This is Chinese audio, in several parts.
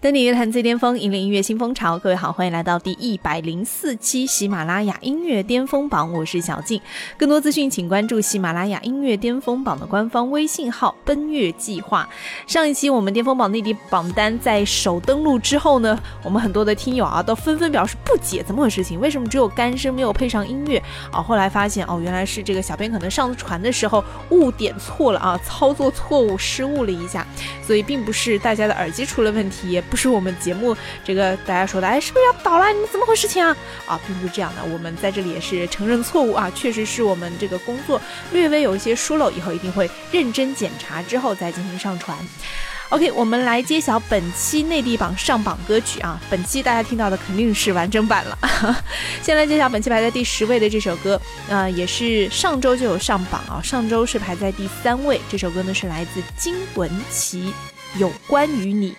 登顶乐坛最巅峰，引领音乐新风潮。各位好，欢迎来到第一百零四期喜马拉雅音乐巅峰榜，我是小静。更多资讯，请关注喜马拉雅音乐巅峰榜的官方微信号“奔月计划”。上一期我们巅峰榜内地榜单在首登录之后呢，我们很多的听友啊都纷纷表示不解，怎么回事？情为什么只有干声没有配上音乐啊？后来发现哦，原来是这个小编可能上传的时候误点错了啊，操作错误失误了一下，所以并不是大家的耳机出了问题。不是我们节目这个大家说的，哎，是不是要倒了？你们怎么回事情啊？啊，并不是这样的，我们在这里也是承认错误啊，确实是我们这个工作略微有一些疏漏，以后一定会认真检查之后再进行上传。OK，我们来揭晓本期内地榜上榜歌曲啊，本期大家听到的肯定是完整版了。先来揭晓本期排在第十位的这首歌，啊，也是上周就有上榜啊，上周是排在第三位。这首歌呢是来自金玟岐，《有关于你》。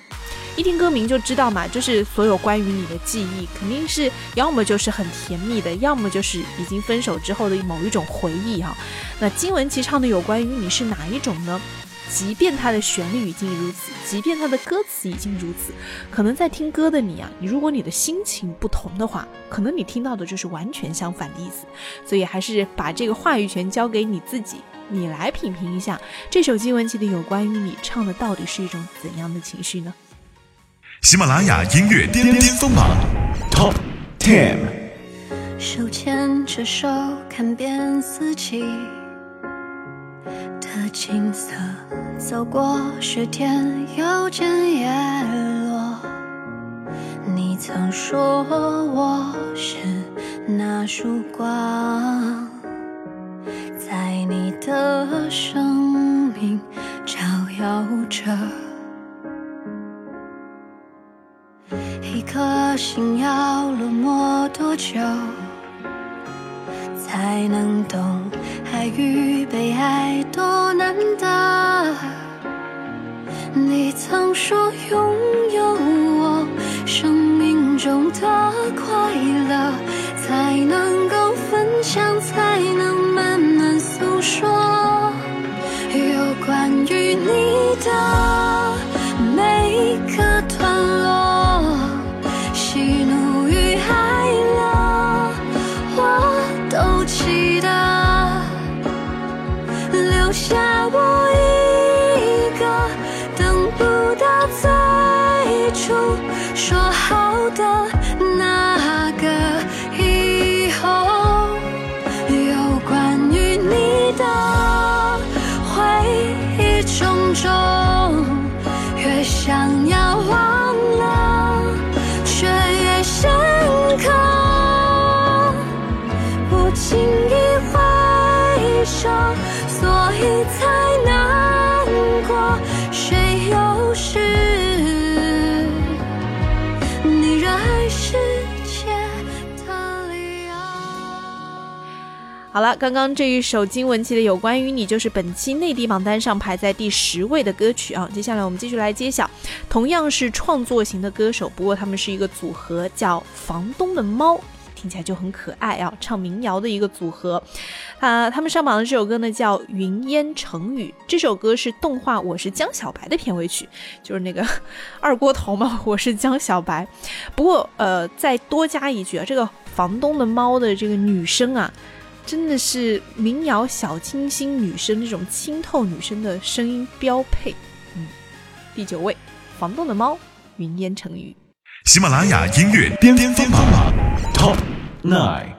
一听歌名就知道嘛，就是所有关于你的记忆，肯定是要么就是很甜蜜的，要么就是已经分手之后的某一种回忆哈。那金玟岐唱的有关于你是哪一种呢？即便它的旋律已经如此，即便它的歌词已经如此，可能在听歌的你啊，你如果你的心情不同的话，可能你听到的就是完全相反的意思。所以还是把这个话语权交给你自己，你来品评一下这首金玟岐的有关于你唱的到底是一种怎样的情绪呢？喜马拉雅音乐巅巅峰榜 Top Ten，手牵着手看遍四季的景色，走过雪天，又见叶落。你曾说我是那束光，在你的生命照耀着。一颗心要落寞多久，才能懂爱与被爱多难得？你曾说拥有我生命中的快乐，才能够分享，才能慢慢诉说。有关于你的每个段落。好了，刚刚这一首金玟岐的《有关于你》就是本期内地榜单上排在第十位的歌曲啊。接下来我们继续来揭晓，同样是创作型的歌手，不过他们是一个组合，叫房东的猫，听起来就很可爱啊，唱民谣的一个组合。啊，他们上榜的这首歌呢叫《云烟成雨》，这首歌是动画《我是江小白》的片尾曲，就是那个二锅头嘛，我是江小白。不过呃，再多加一句啊，这个房东的猫的这个女生啊。真的是民谣小清新女生这种清透女生的声音标配。嗯，第九位，房东的猫，云烟成雨。喜马拉雅音乐巅巅峰榜 Top Nine。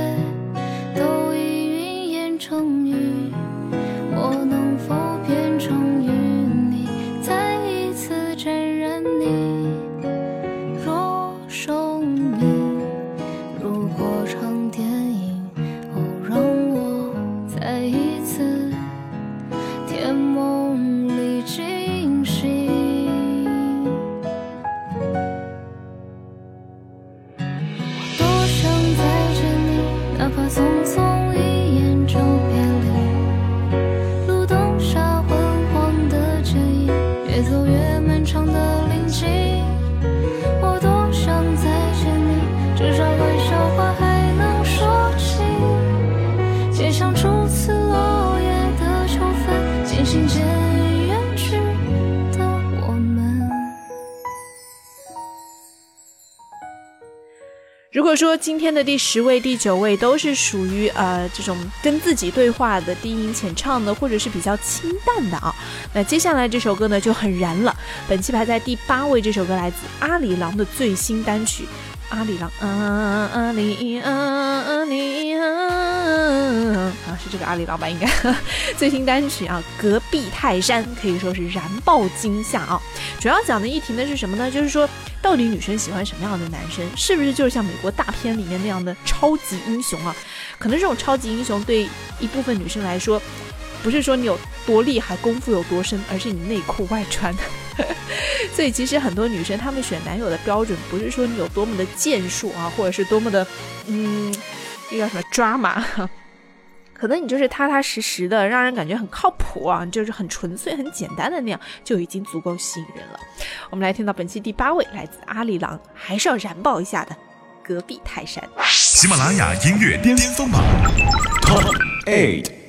果说今天的第十位、第九位都是属于呃这种跟自己对话的低音浅唱的，或者是比较清淡的啊，那接下来这首歌呢就很燃了。本期排在第八位，这首歌来自阿里郎的最新单曲。阿里郎，啊阿里啊阿里啊，啊是这个阿里郎吧？应该 最新单曲啊，《隔壁泰山》可以说是燃爆惊吓啊！主要讲的议题呢是什么呢？就是说，到底女生喜欢什么样的男生？是不是就是像美国大片里面那样的超级英雄啊？可能这种超级英雄对一部分女生来说，不是说你有多厉害，功夫有多深，而是你内裤外穿。所以其实很多女生她们选男友的标准，不是说你有多么的建树啊，或者是多么的嗯，这叫什么抓马。可能你就是踏踏实实的，让人感觉很靠谱啊，就是很纯粹、很简单的那样，就已经足够吸引人了。我们来听到本期第八位，来自阿里郎，还是要燃爆一下的，隔壁泰山。喜马拉雅音乐巅峰榜 Top Eight。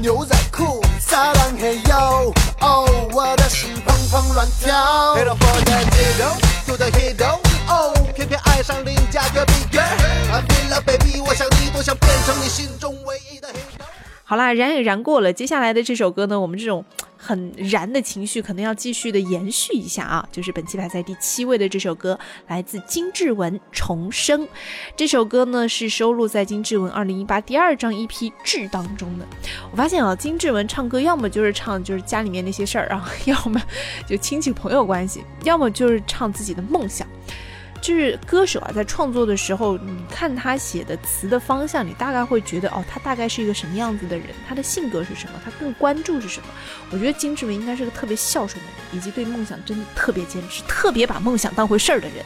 牛仔裤，撒浪嘿哟，哦，我的心砰砰乱跳。哦，偏偏爱上邻家隔壁 girl。I'm in love, baby，我想你，多想变成你心中唯一的 hero。好啦，燃也燃过了，接下来的这首歌呢，我们这种很燃的情绪可能要继续的延续一下啊，就是本期排在第七位的这首歌，来自金志文《重生》。这首歌呢是收录在金志文二零一八第二张 EP《志》当中的。我发现啊，金志文唱歌要么就是唱就是家里面那些事儿啊，要么就亲戚朋友关系，要么就是唱自己的梦想。就是歌手啊，在创作的时候，你看他写的词的方向，你大概会觉得哦，他大概是一个什么样子的人，他的性格是什么，他更关注是什么。我觉得金志文应该是个特别孝顺的人，以及对梦想真的特别坚持，特别把梦想当回事儿的人。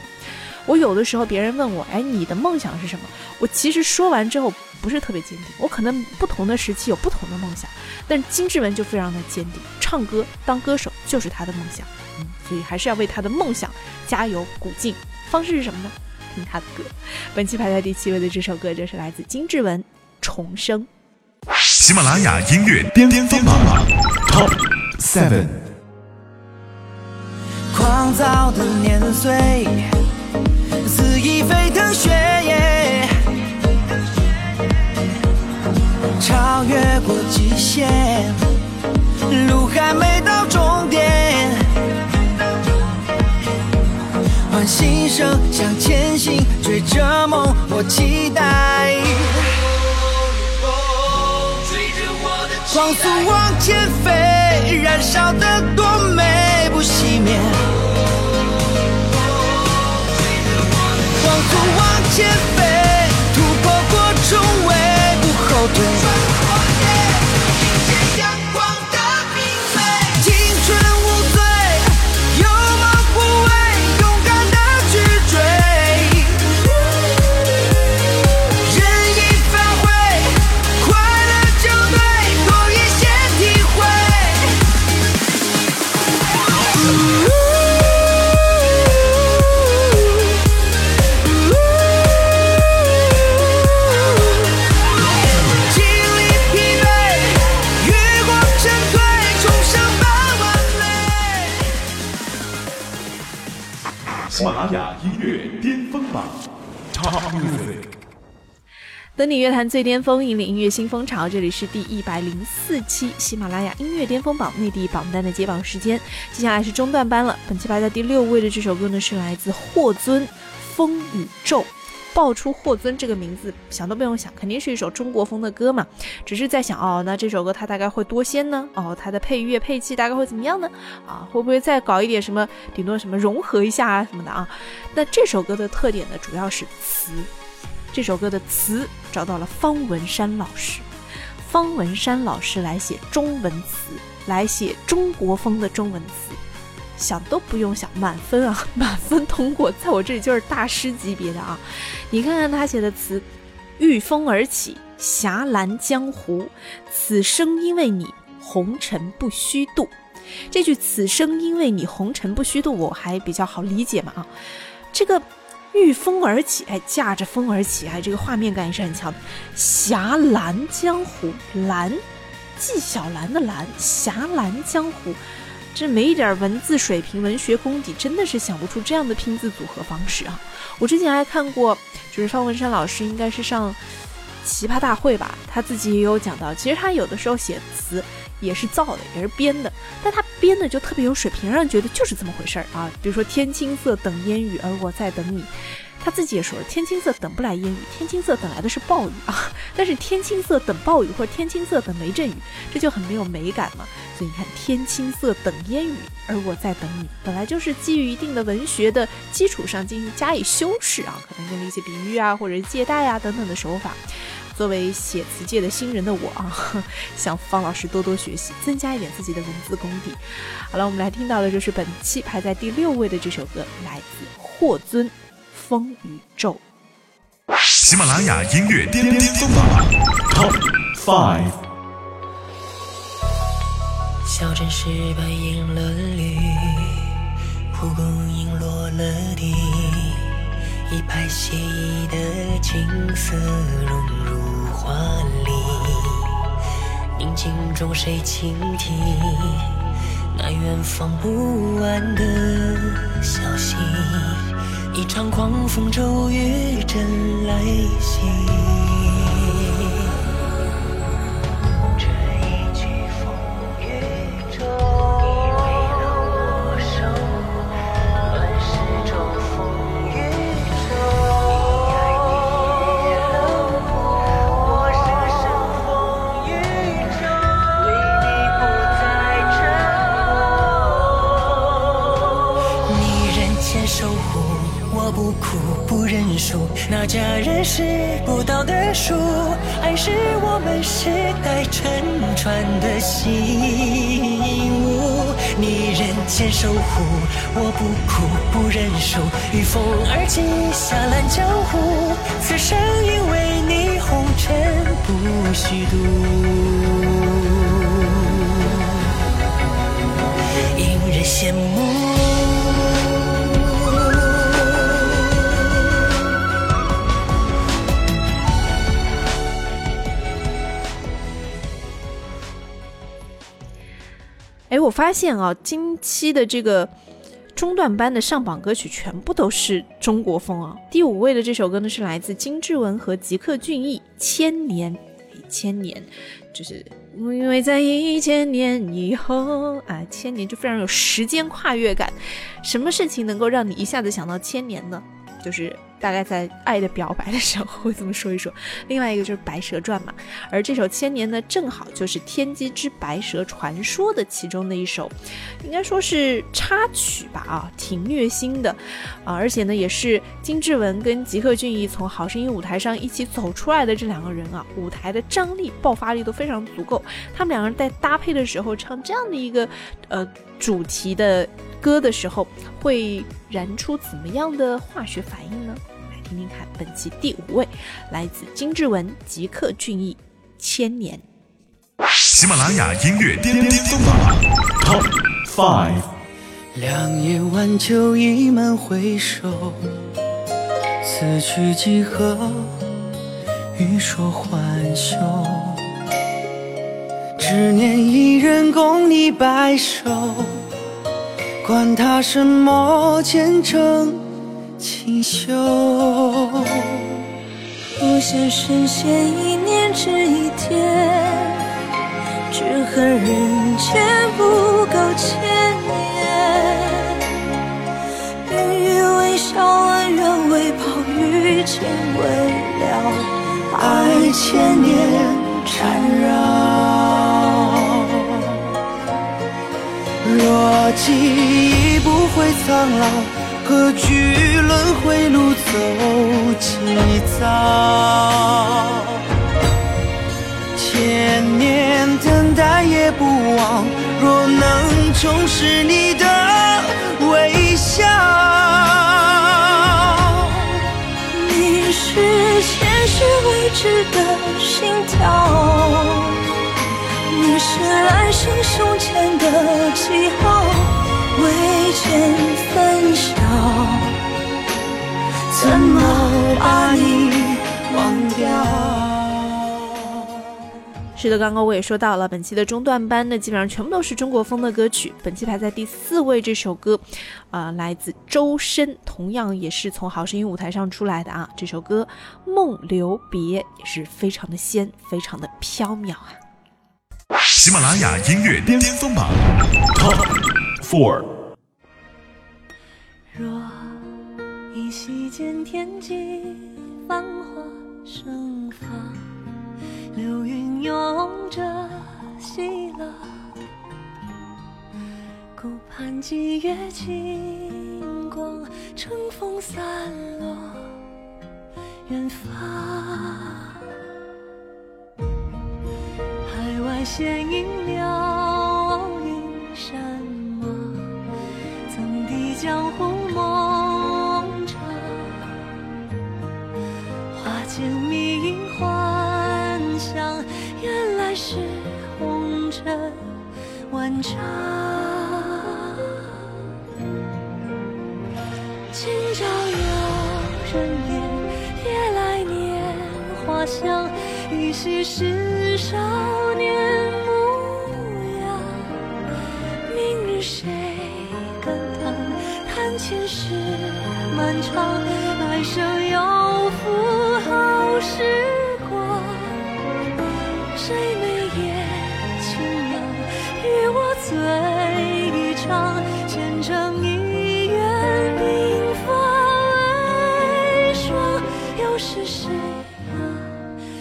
我有的时候别人问我，哎，你的梦想是什么？我其实说完之后不是特别坚定，我可能不同的时期有不同的梦想，但金志文就非常的坚定，唱歌当歌手就是他的梦想，嗯，所以还是要为他的梦想加油鼓劲。方式是什么呢？听他的歌。本期排在第七位的这首歌就是来自金志文《重生》。喜马拉雅音乐巅峰榜 Top Seven。狂躁的年岁，肆意沸腾血液，超越过极限，路还没到终点，唤心声向前行，追着梦，我期待。光速往前飞，燃烧的多美不熄灭。光速往前飞，突破过重围，不后退。等你乐坛最巅峰，引领音乐新风潮。这里是第一百零四期喜马拉雅音乐巅峰榜内地榜单的揭榜时间。接下来是中段班了。本期排在第六位的这首歌呢，是来自霍尊《风宇宙》。爆出霍尊这个名字，想都不用想，肯定是一首中国风的歌嘛。只是在想，哦，那这首歌它大概会多仙呢？哦，它的配乐配器大概会怎么样呢？啊，会不会再搞一点什么，顶多什么融合一下啊什么的啊？那这首歌的特点呢，主要是词。这首歌的词找到了方文山老师，方文山老师来写中文词，来写中国风的中文词，想都不用想，满分啊，满分通过，在我这里就是大师级别的啊！你看看他写的词：御风而起，霞岚江湖，此生因为你，红尘不虚度。这句“此生因为你，红尘不虚度”，我还比较好理解嘛啊，这个。御风而起，哎，驾着风而起，哎，这个画面感也是很强。侠岚江湖，岚，纪晓岚的岚，侠岚江湖，这没一点文字水平、文学功底，真的是想不出这样的拼字组合方式啊！我之前还看过，就是方文山老师应该是上奇葩大会吧，他自己也有讲到，其实他有的时候写词。也是造的，也是编的，但他编的就特别有水平，让人觉得就是这么回事儿啊。比如说“天青色等烟雨，而我在等你”，他自己也说了，“天青色等不来烟雨，天青色等来的是暴雨啊。”但是“天青色等暴雨”或者“天青色等雷阵雨”，这就很没有美感嘛。所以你看，“天青色等烟雨，而我在等你”，本来就是基于一定的文学的基础上进行加以修饰啊，可能用了一些比喻啊，或者借代啊等等的手法。作为写词界的新人的我啊，向方老师多多学习，增加一点自己的文字功底。好了，我们来听到的就是本期排在第六位的这首歌，来自霍尊《风宇宙》。喜马拉雅音乐巅巅峰榜 Top Five。小镇石板映了绿，蒲公英落了地。一派写意的景色融入画里，宁静中谁倾听那远方不安的消息？一场狂风骤雨正来袭。守护，我不哭不认输。御风而起，侠揽江湖，此生因为你，红尘不虚度。引人羡慕。哎，我发现啊，近期的这个中段班的上榜歌曲全部都是中国风啊。第五位的这首歌呢，是来自金志文和吉克隽逸，《千年》。千年，就是因为在一千年以后啊，千年就非常有时间跨越感。什么事情能够让你一下子想到千年呢？就是。大概在爱的表白的时候会这么说一说。另外一个就是《白蛇传》嘛，而这首《千年》呢，正好就是《天机之白蛇传说》的其中的一首，应该说是插曲吧啊，挺虐心的啊，而且呢，也是金志文跟吉克隽逸从好声音舞台上一起走出来的这两个人啊，舞台的张力、爆发力都非常足够。他们两个人在搭配的时候唱这样的一个呃主题的歌的时候，会燃出怎么样的化学反应呢？来听听看，本期第五位来自金志文、吉克隽逸，《千年》。喜马拉雅音乐巅巅峰榜 Top Five。两夜晚酒已满回首，此去几何？欲说还休。只念一人共你白首，管他什么前程。锦绣。不想深陷一念只一天，只恨人间不够千年。云雨微笑，恩怨未报，遇见未了，爱千年缠绕。记忆不会苍老，何惧轮回路走几遭？千年等待也不忘，若能重拾你的微笑。你是前世未知的心跳。你是来生胸前的记号，未见分晓，怎么把你忘掉？是的，刚刚我也说到了，本期的中段班呢，基本上全部都是中国风的歌曲。本期排在第四位这首歌，啊、来自周深，同样也是从好声音舞台上出来的啊。这首歌《梦留别》也是非常的仙，非常的飘渺啊。喜马拉雅音乐巅峰榜 Top Four。若依稀见天际繁华盛放，流云拥着西浪，顾盼霁月清光，乘风散落远方。海外闲影了云山吗？曾抵江湖梦长，花间迷影幻想，原来是红尘万丈。今朝有人言，夜来年花香，依稀是少年漫长，来生又负好时光。谁眉眼轻扬，与我醉一场，前程一愿鬓发微霜。又是谁啊，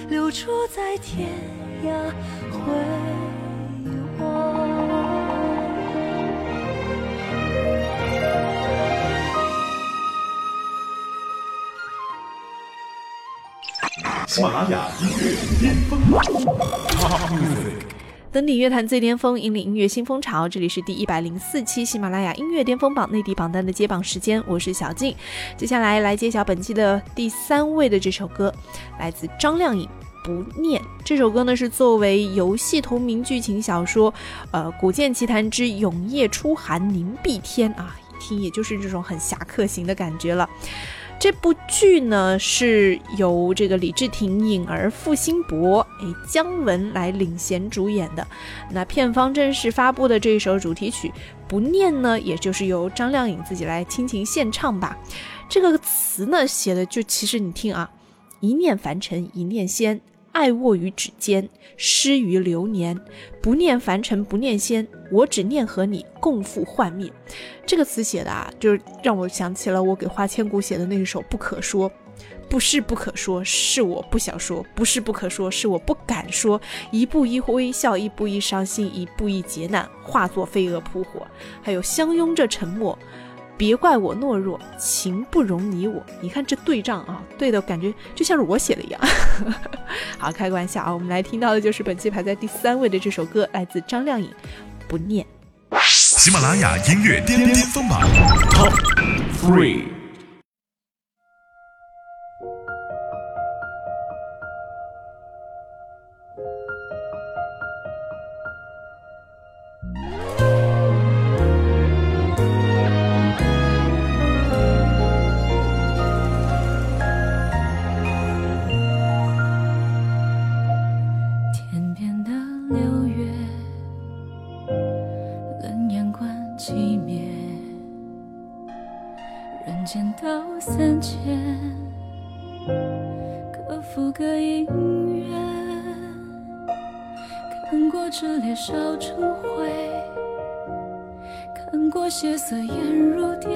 流出在天涯辉喜马拉雅音乐巅峰。登顶乐坛最巅峰，引领音乐新风潮。这里是第一百零四期喜马拉雅音乐巅峰榜内地榜单的揭榜时间，我是小静。接下来来揭晓本期的第三位的这首歌，来自张靓颖。不念这首歌呢，是作为游戏同名剧情小说，呃，《古剑奇谭之永夜初寒凝碧天》啊，一听也就是这种很侠客型的感觉了。这部剧呢是由这个李治廷、颖儿、付辛博、哎姜文来领衔主演的。那片方正式发布的这一首主题曲《不念》呢，也就是由张靓颖自己来倾情献唱吧。这个词呢写的就其实你听啊，一念凡尘一念仙，爱握于指尖，失于流年。不念凡尘不念仙，我只念和你共赴幻灭。这个词写的啊，就是让我想起了我给花千骨写的那一首《不可说》。不是不可说，是我不想说；不是不可说，是我不敢说。一步一微笑，一步一伤心，一步一劫难，化作飞蛾扑火。还有相拥着沉默，别怪我懦弱，情不容你我。你看这对仗啊，对的感觉就像是我写的一样。好，开个玩笑啊，我们来听到的就是本期排在第三位的这首歌，来自张靓颖，《不念》。喜马拉雅音乐巅巅峰榜 Top Three。看过血色颜如蝶，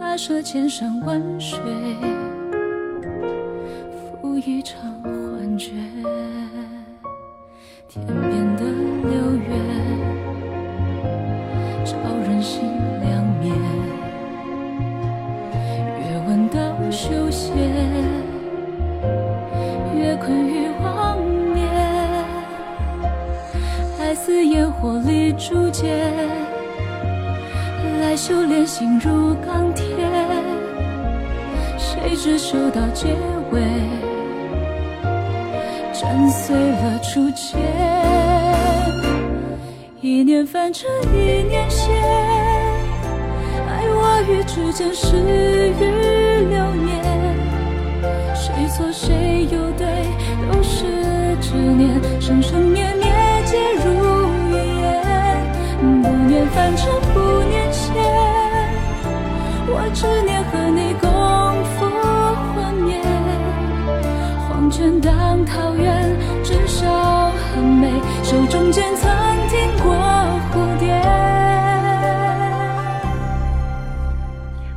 跋涉千山万水，赴一场幻觉。天火里铸剑，来修炼心如钢铁。谁知修到结尾？斩碎了初见，一念凡尘一念仙，爱我与之间事与流年，谁错谁又对，都是执念，生生灭灭皆如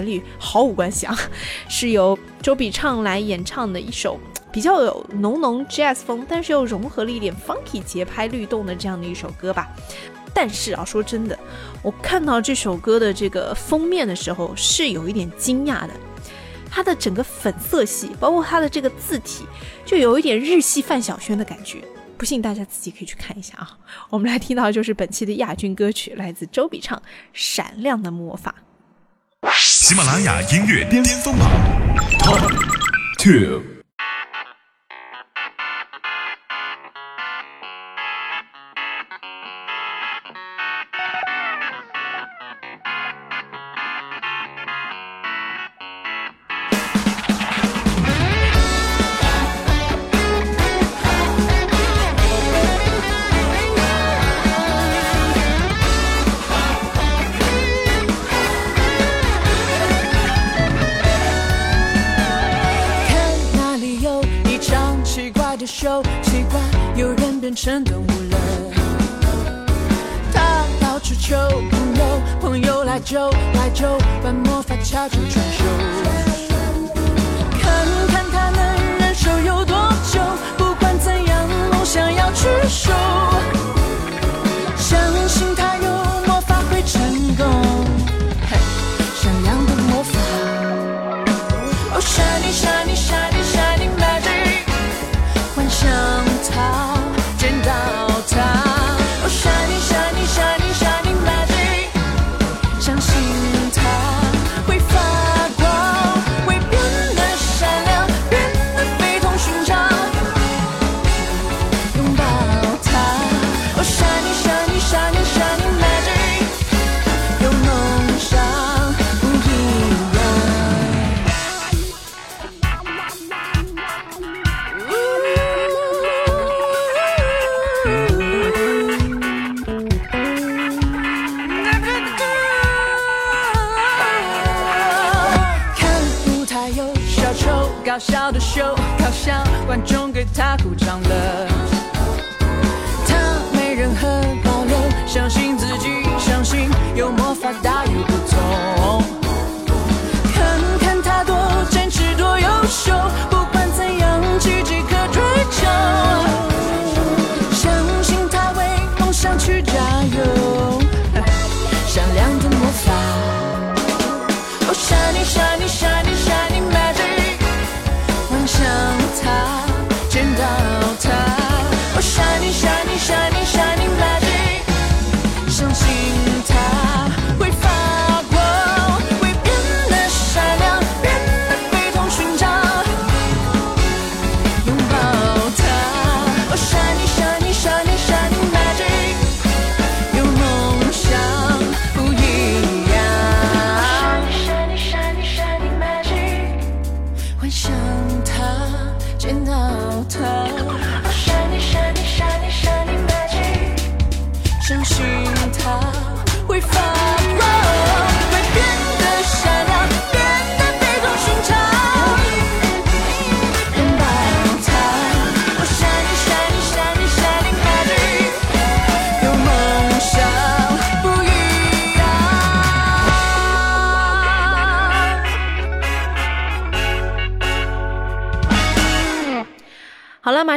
律毫无关系啊，是由周笔畅来演唱的一首比较有浓浓 jazz 风，但是又融合了一点 funky 节拍律动的这样的一首歌吧。但是啊，说真的，我看到这首歌的这个封面的时候是有一点惊讶的。它的整个粉色系，包括它的这个字体，就有一点日系范晓萱的感觉。不信大家自己可以去看一下啊。我们来听到就是本期的亚军歌曲，来自周笔畅《闪亮的魔法》。喜马拉雅音乐巅峰榜 Top Two。变成动物了。他到处求朋友，朋友来救来救，把魔法悄悄传授。看看他能忍受有多久，不管怎样，梦想要去守。相信他有魔法会成功，嘿，闪亮的魔法。Oh shiny shiny shiny 笑的秀，搞笑观众给他鼓掌了。他没任何保留，相信自己，相信有魔法大有不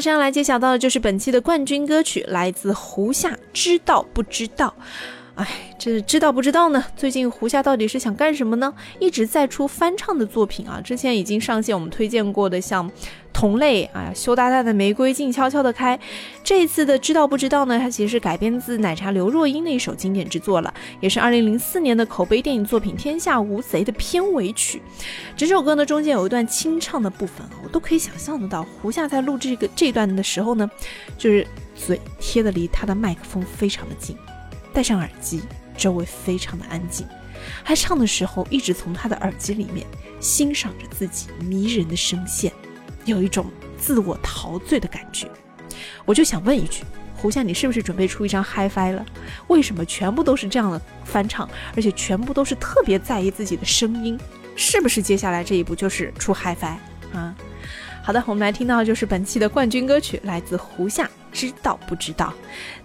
接下来揭晓到的就是本期的冠军歌曲，来自胡夏，《知道不知道》。哎，这知道不知道呢？最近胡夏到底是想干什么呢？一直在出翻唱的作品啊，之前已经上线我们推荐过的，像同类啊，羞答答的玫瑰静悄悄的开。这一次的知道不知道呢？它其实是改编自奶茶刘若英的一首经典之作了，也是2004年的口碑电影作品《天下无贼》的片尾曲。整首歌呢中间有一段清唱的部分啊，我都可以想象得到，胡夏在录这个这段的时候呢，就是嘴贴的离他的麦克风非常的近。戴上耳机，周围非常的安静。还唱的时候，一直从他的耳机里面欣赏着自己迷人的声线，有一种自我陶醉的感觉。我就想问一句，胡夏，你是不是准备出一张 HiFi 了？为什么全部都是这样的翻唱，而且全部都是特别在意自己的声音？是不是接下来这一步就是出 HiFi 啊？好的，我们来听到就是本期的冠军歌曲，来自胡夏，知道不知道？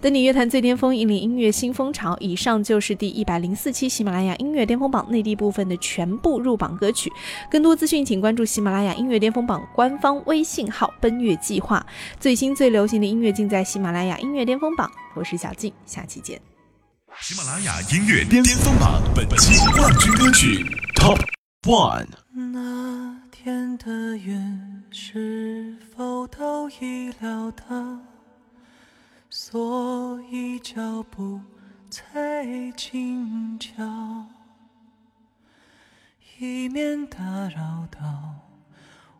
登顶乐坛最巅峰，引领音乐新风潮。以上就是第一百零四期喜马拉雅音乐巅峰榜内地部分的全部入榜歌曲。更多资讯，请关注喜马拉雅音乐巅峰榜官方微信号“奔月计划”。最新最流行的音乐尽在喜马拉雅音乐巅峰榜。我是小静，下期见。喜马拉雅音乐巅峰榜本期冠军歌曲 Top One。那天的云是否都已料到，所以脚步才轻巧，以免打扰到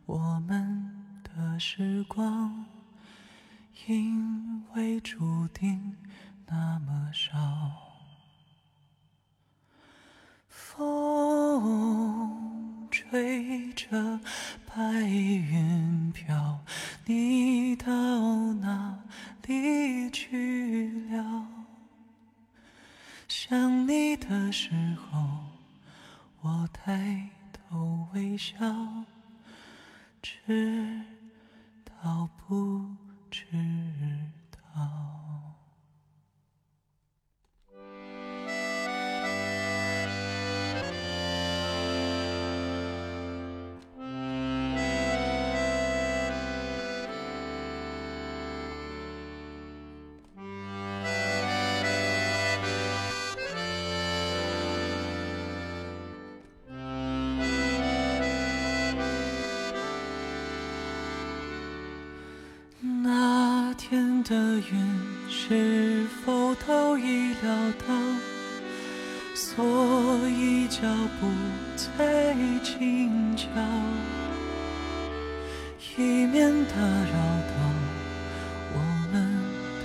我们的时光，因为注定那么少。风吹着白云飘，你到哪里去了？想你的时候，我抬头微笑，知的云是否都已料到？所以脚步才轻巧，以免打扰到我们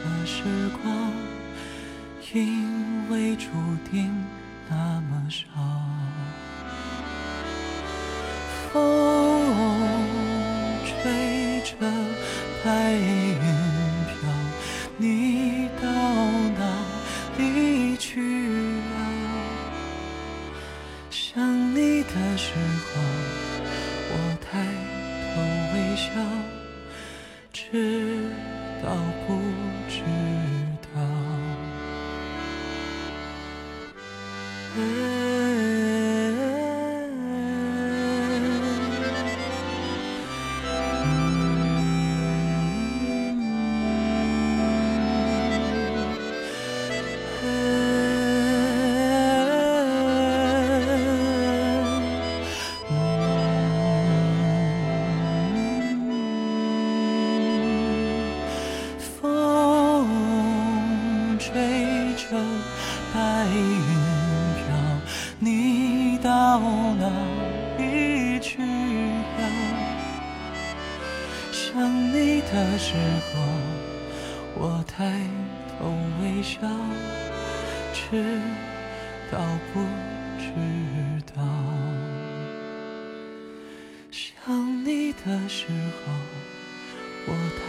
的时光，因为注定那么少。风吹着白云的时候，我抬头微笑，知道不知道？想你的时候，我抬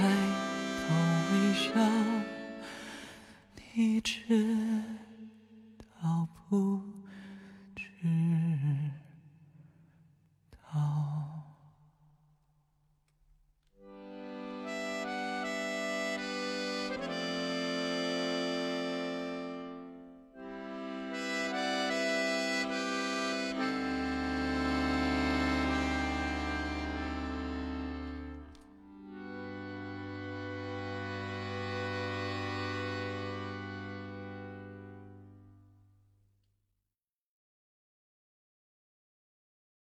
头微笑，